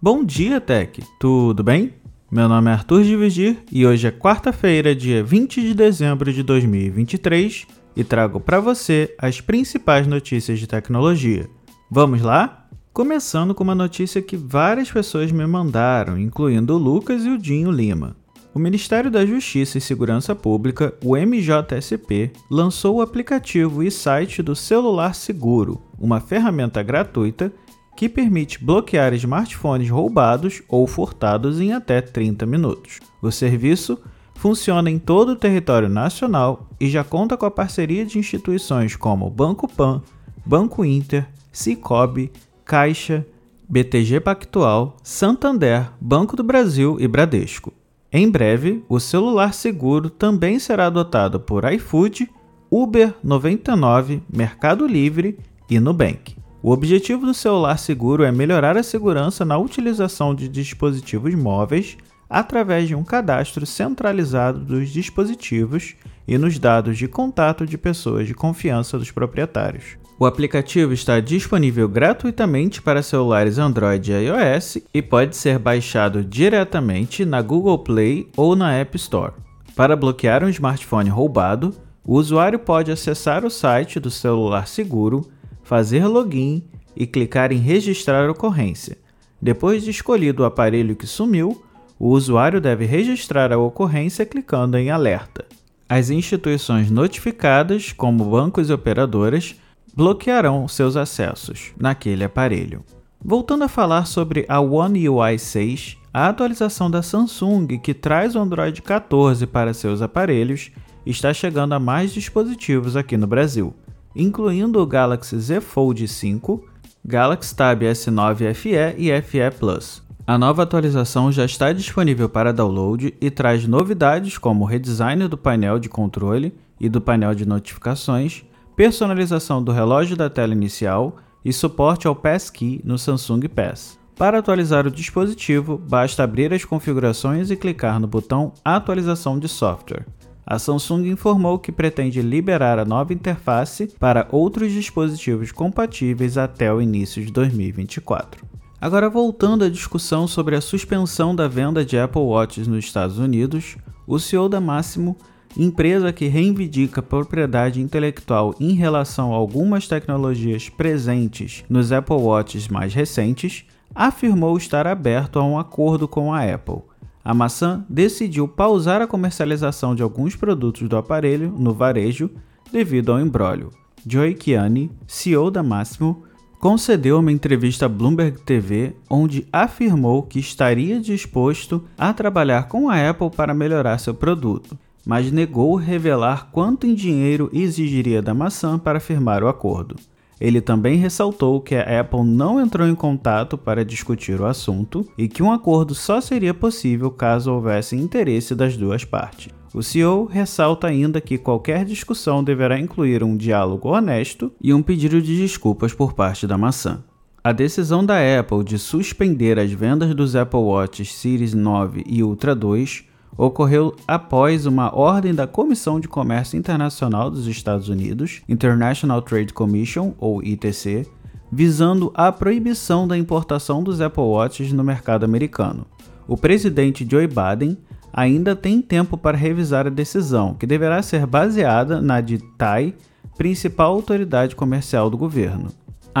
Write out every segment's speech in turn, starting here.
Bom dia, Tech! Tudo bem? Meu nome é Arthur de Vigir e hoje é quarta-feira, dia 20 de dezembro de 2023 e trago para você as principais notícias de tecnologia. Vamos lá? Começando com uma notícia que várias pessoas me mandaram, incluindo o Lucas e o Dinho Lima. O Ministério da Justiça e Segurança Pública, o MJSP, lançou o aplicativo e site do Celular Seguro, uma ferramenta gratuita que permite bloquear smartphones roubados ou furtados em até 30 minutos. O serviço funciona em todo o território nacional e já conta com a parceria de instituições como Banco Pan, Banco Inter, Cicobi, Caixa, BTG Pactual, Santander, Banco do Brasil e Bradesco. Em breve, o celular seguro também será adotado por iFood, Uber 99, Mercado Livre e Nubank. O objetivo do celular seguro é melhorar a segurança na utilização de dispositivos móveis através de um cadastro centralizado dos dispositivos e nos dados de contato de pessoas de confiança dos proprietários. O aplicativo está disponível gratuitamente para celulares Android e iOS e pode ser baixado diretamente na Google Play ou na App Store. Para bloquear um smartphone roubado, o usuário pode acessar o site do celular seguro fazer login e clicar em registrar ocorrência. Depois de escolhido o aparelho que sumiu, o usuário deve registrar a ocorrência clicando em alerta. As instituições notificadas, como bancos e operadoras, bloquearão seus acessos naquele aparelho. Voltando a falar sobre a One UI 6, a atualização da Samsung que traz o Android 14 para seus aparelhos está chegando a mais dispositivos aqui no Brasil incluindo o Galaxy Z Fold 5, Galaxy Tab S9 FE e FE Plus. A nova atualização já está disponível para download e traz novidades como redesign do painel de controle e do painel de notificações, personalização do relógio da tela inicial e suporte ao Passkey no Samsung Pass. Para atualizar o dispositivo, basta abrir as configurações e clicar no botão Atualização de software a Samsung informou que pretende liberar a nova interface para outros dispositivos compatíveis até o início de 2024. Agora, voltando à discussão sobre a suspensão da venda de Apple Watches nos Estados Unidos, o CEO da Máximo, empresa que reivindica propriedade intelectual em relação a algumas tecnologias presentes nos Apple Watches mais recentes, afirmou estar aberto a um acordo com a Apple a maçã decidiu pausar a comercialização de alguns produtos do aparelho no varejo devido ao embrólio. Joey Kiani, CEO da Máximo, concedeu uma entrevista à Bloomberg TV onde afirmou que estaria disposto a trabalhar com a Apple para melhorar seu produto, mas negou revelar quanto em dinheiro exigiria da maçã para firmar o acordo. Ele também ressaltou que a Apple não entrou em contato para discutir o assunto e que um acordo só seria possível caso houvesse interesse das duas partes. O CEO ressalta ainda que qualquer discussão deverá incluir um diálogo honesto e um pedido de desculpas por parte da maçã. A decisão da Apple de suspender as vendas dos Apple Watch Series 9 e Ultra 2 ocorreu após uma ordem da Comissão de Comércio Internacional dos Estados Unidos, International Trade Commission, ou ITC, visando a proibição da importação dos Apple Watches no mercado americano. O presidente Joe Biden ainda tem tempo para revisar a decisão, que deverá ser baseada na de TAI, principal autoridade comercial do governo.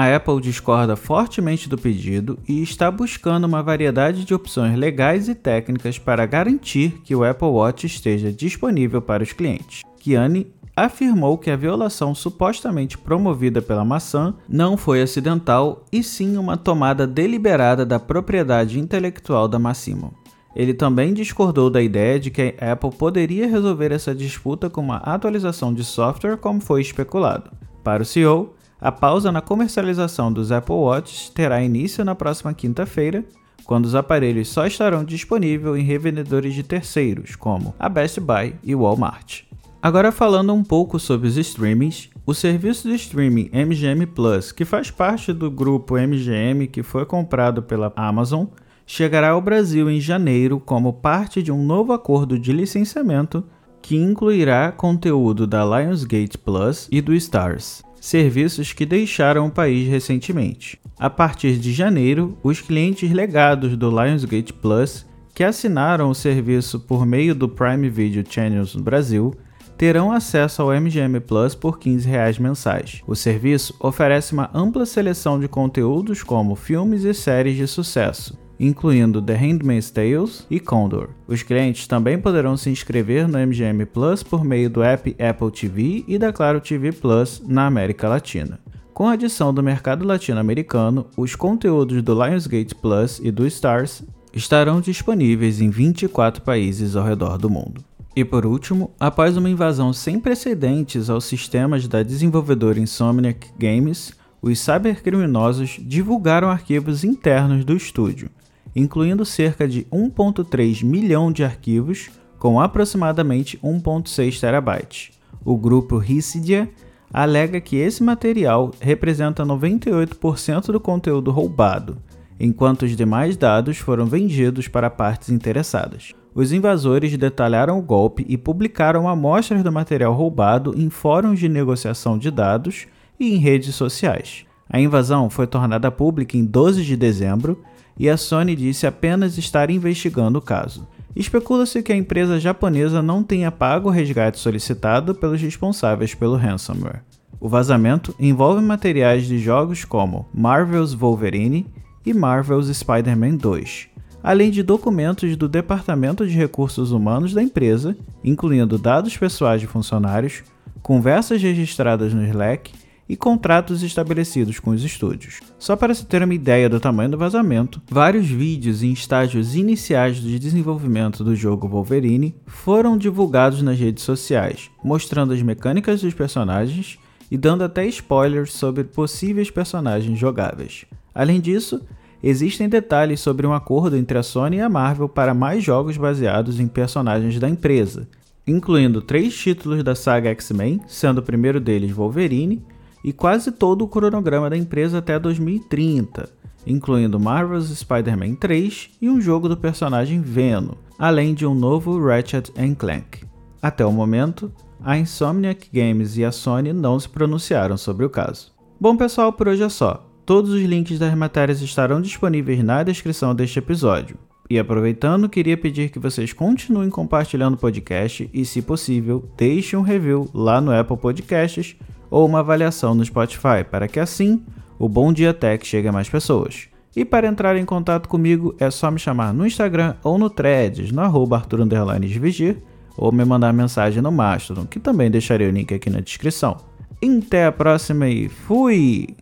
A Apple discorda fortemente do pedido e está buscando uma variedade de opções legais e técnicas para garantir que o Apple Watch esteja disponível para os clientes. Kiani afirmou que a violação supostamente promovida pela maçã não foi acidental e sim uma tomada deliberada da propriedade intelectual da Massimo. Ele também discordou da ideia de que a Apple poderia resolver essa disputa com uma atualização de software como foi especulado. Para o CEO, a pausa na comercialização dos Apple Watch terá início na próxima quinta-feira, quando os aparelhos só estarão disponíveis em revendedores de terceiros, como a Best Buy e Walmart. Agora falando um pouco sobre os streamings, o serviço de streaming MGM Plus, que faz parte do grupo MGM que foi comprado pela Amazon, chegará ao Brasil em janeiro como parte de um novo acordo de licenciamento que incluirá conteúdo da Lionsgate Plus e do Stars. Serviços que deixaram o país recentemente. A partir de janeiro, os clientes legados do Lionsgate Plus que assinaram o serviço por meio do Prime Video Channels no Brasil terão acesso ao MGM Plus por 15 reais mensais. O serviço oferece uma ampla seleção de conteúdos como filmes e séries de sucesso, incluindo The Handmaid's Tales e Condor. Os clientes também poderão se inscrever no MGM Plus por meio do app Apple TV e da Claro TV Plus na América Latina. Com a adição do mercado latino-americano, os conteúdos do Lionsgate Plus e do Stars estarão disponíveis em 24 países ao redor do mundo. E por último, após uma invasão sem precedentes aos sistemas da desenvolvedora Insomniac Games, os cybercriminosos divulgaram arquivos internos do estúdio, incluindo cerca de 1.3 milhão de arquivos com aproximadamente 1.6 terabytes. O grupo Hissidia alega que esse material representa 98% do conteúdo roubado, enquanto os demais dados foram vendidos para partes interessadas. Os invasores detalharam o golpe e publicaram amostras do material roubado em fóruns de negociação de dados e em redes sociais. A invasão foi tornada pública em 12 de dezembro e a Sony disse apenas estar investigando o caso. Especula-se que a empresa japonesa não tenha pago o resgate solicitado pelos responsáveis pelo ransomware. O vazamento envolve materiais de jogos como Marvel's Wolverine e Marvel's Spider-Man 2, além de documentos do Departamento de Recursos Humanos da empresa, incluindo dados pessoais de funcionários, conversas registradas no Slack e contratos estabelecidos com os estúdios. Só para se ter uma ideia do tamanho do vazamento, vários vídeos em estágios iniciais de desenvolvimento do jogo Wolverine foram divulgados nas redes sociais, mostrando as mecânicas dos personagens e dando até spoilers sobre possíveis personagens jogáveis. Além disso, existem detalhes sobre um acordo entre a Sony e a Marvel para mais jogos baseados em personagens da empresa, incluindo três títulos da saga X-Men, sendo o primeiro deles Wolverine, e quase todo o cronograma da empresa até 2030, incluindo Marvel's Spider-Man 3 e um jogo do personagem Venom, além de um novo Ratchet Clank. Até o momento, a Insomniac Games e a Sony não se pronunciaram sobre o caso. Bom pessoal, por hoje é só. Todos os links das matérias estarão disponíveis na descrição deste episódio. E aproveitando, queria pedir que vocês continuem compartilhando o podcast e, se possível, deixem um review lá no Apple Podcasts ou uma avaliação no Spotify, para que assim o Bom Dia Tech chegue a mais pessoas. E para entrar em contato comigo é só me chamar no Instagram ou no Threads, no arroba Arthur ou me mandar mensagem no Mastodon, que também deixarei o link aqui na descrição. Até a próxima e fui!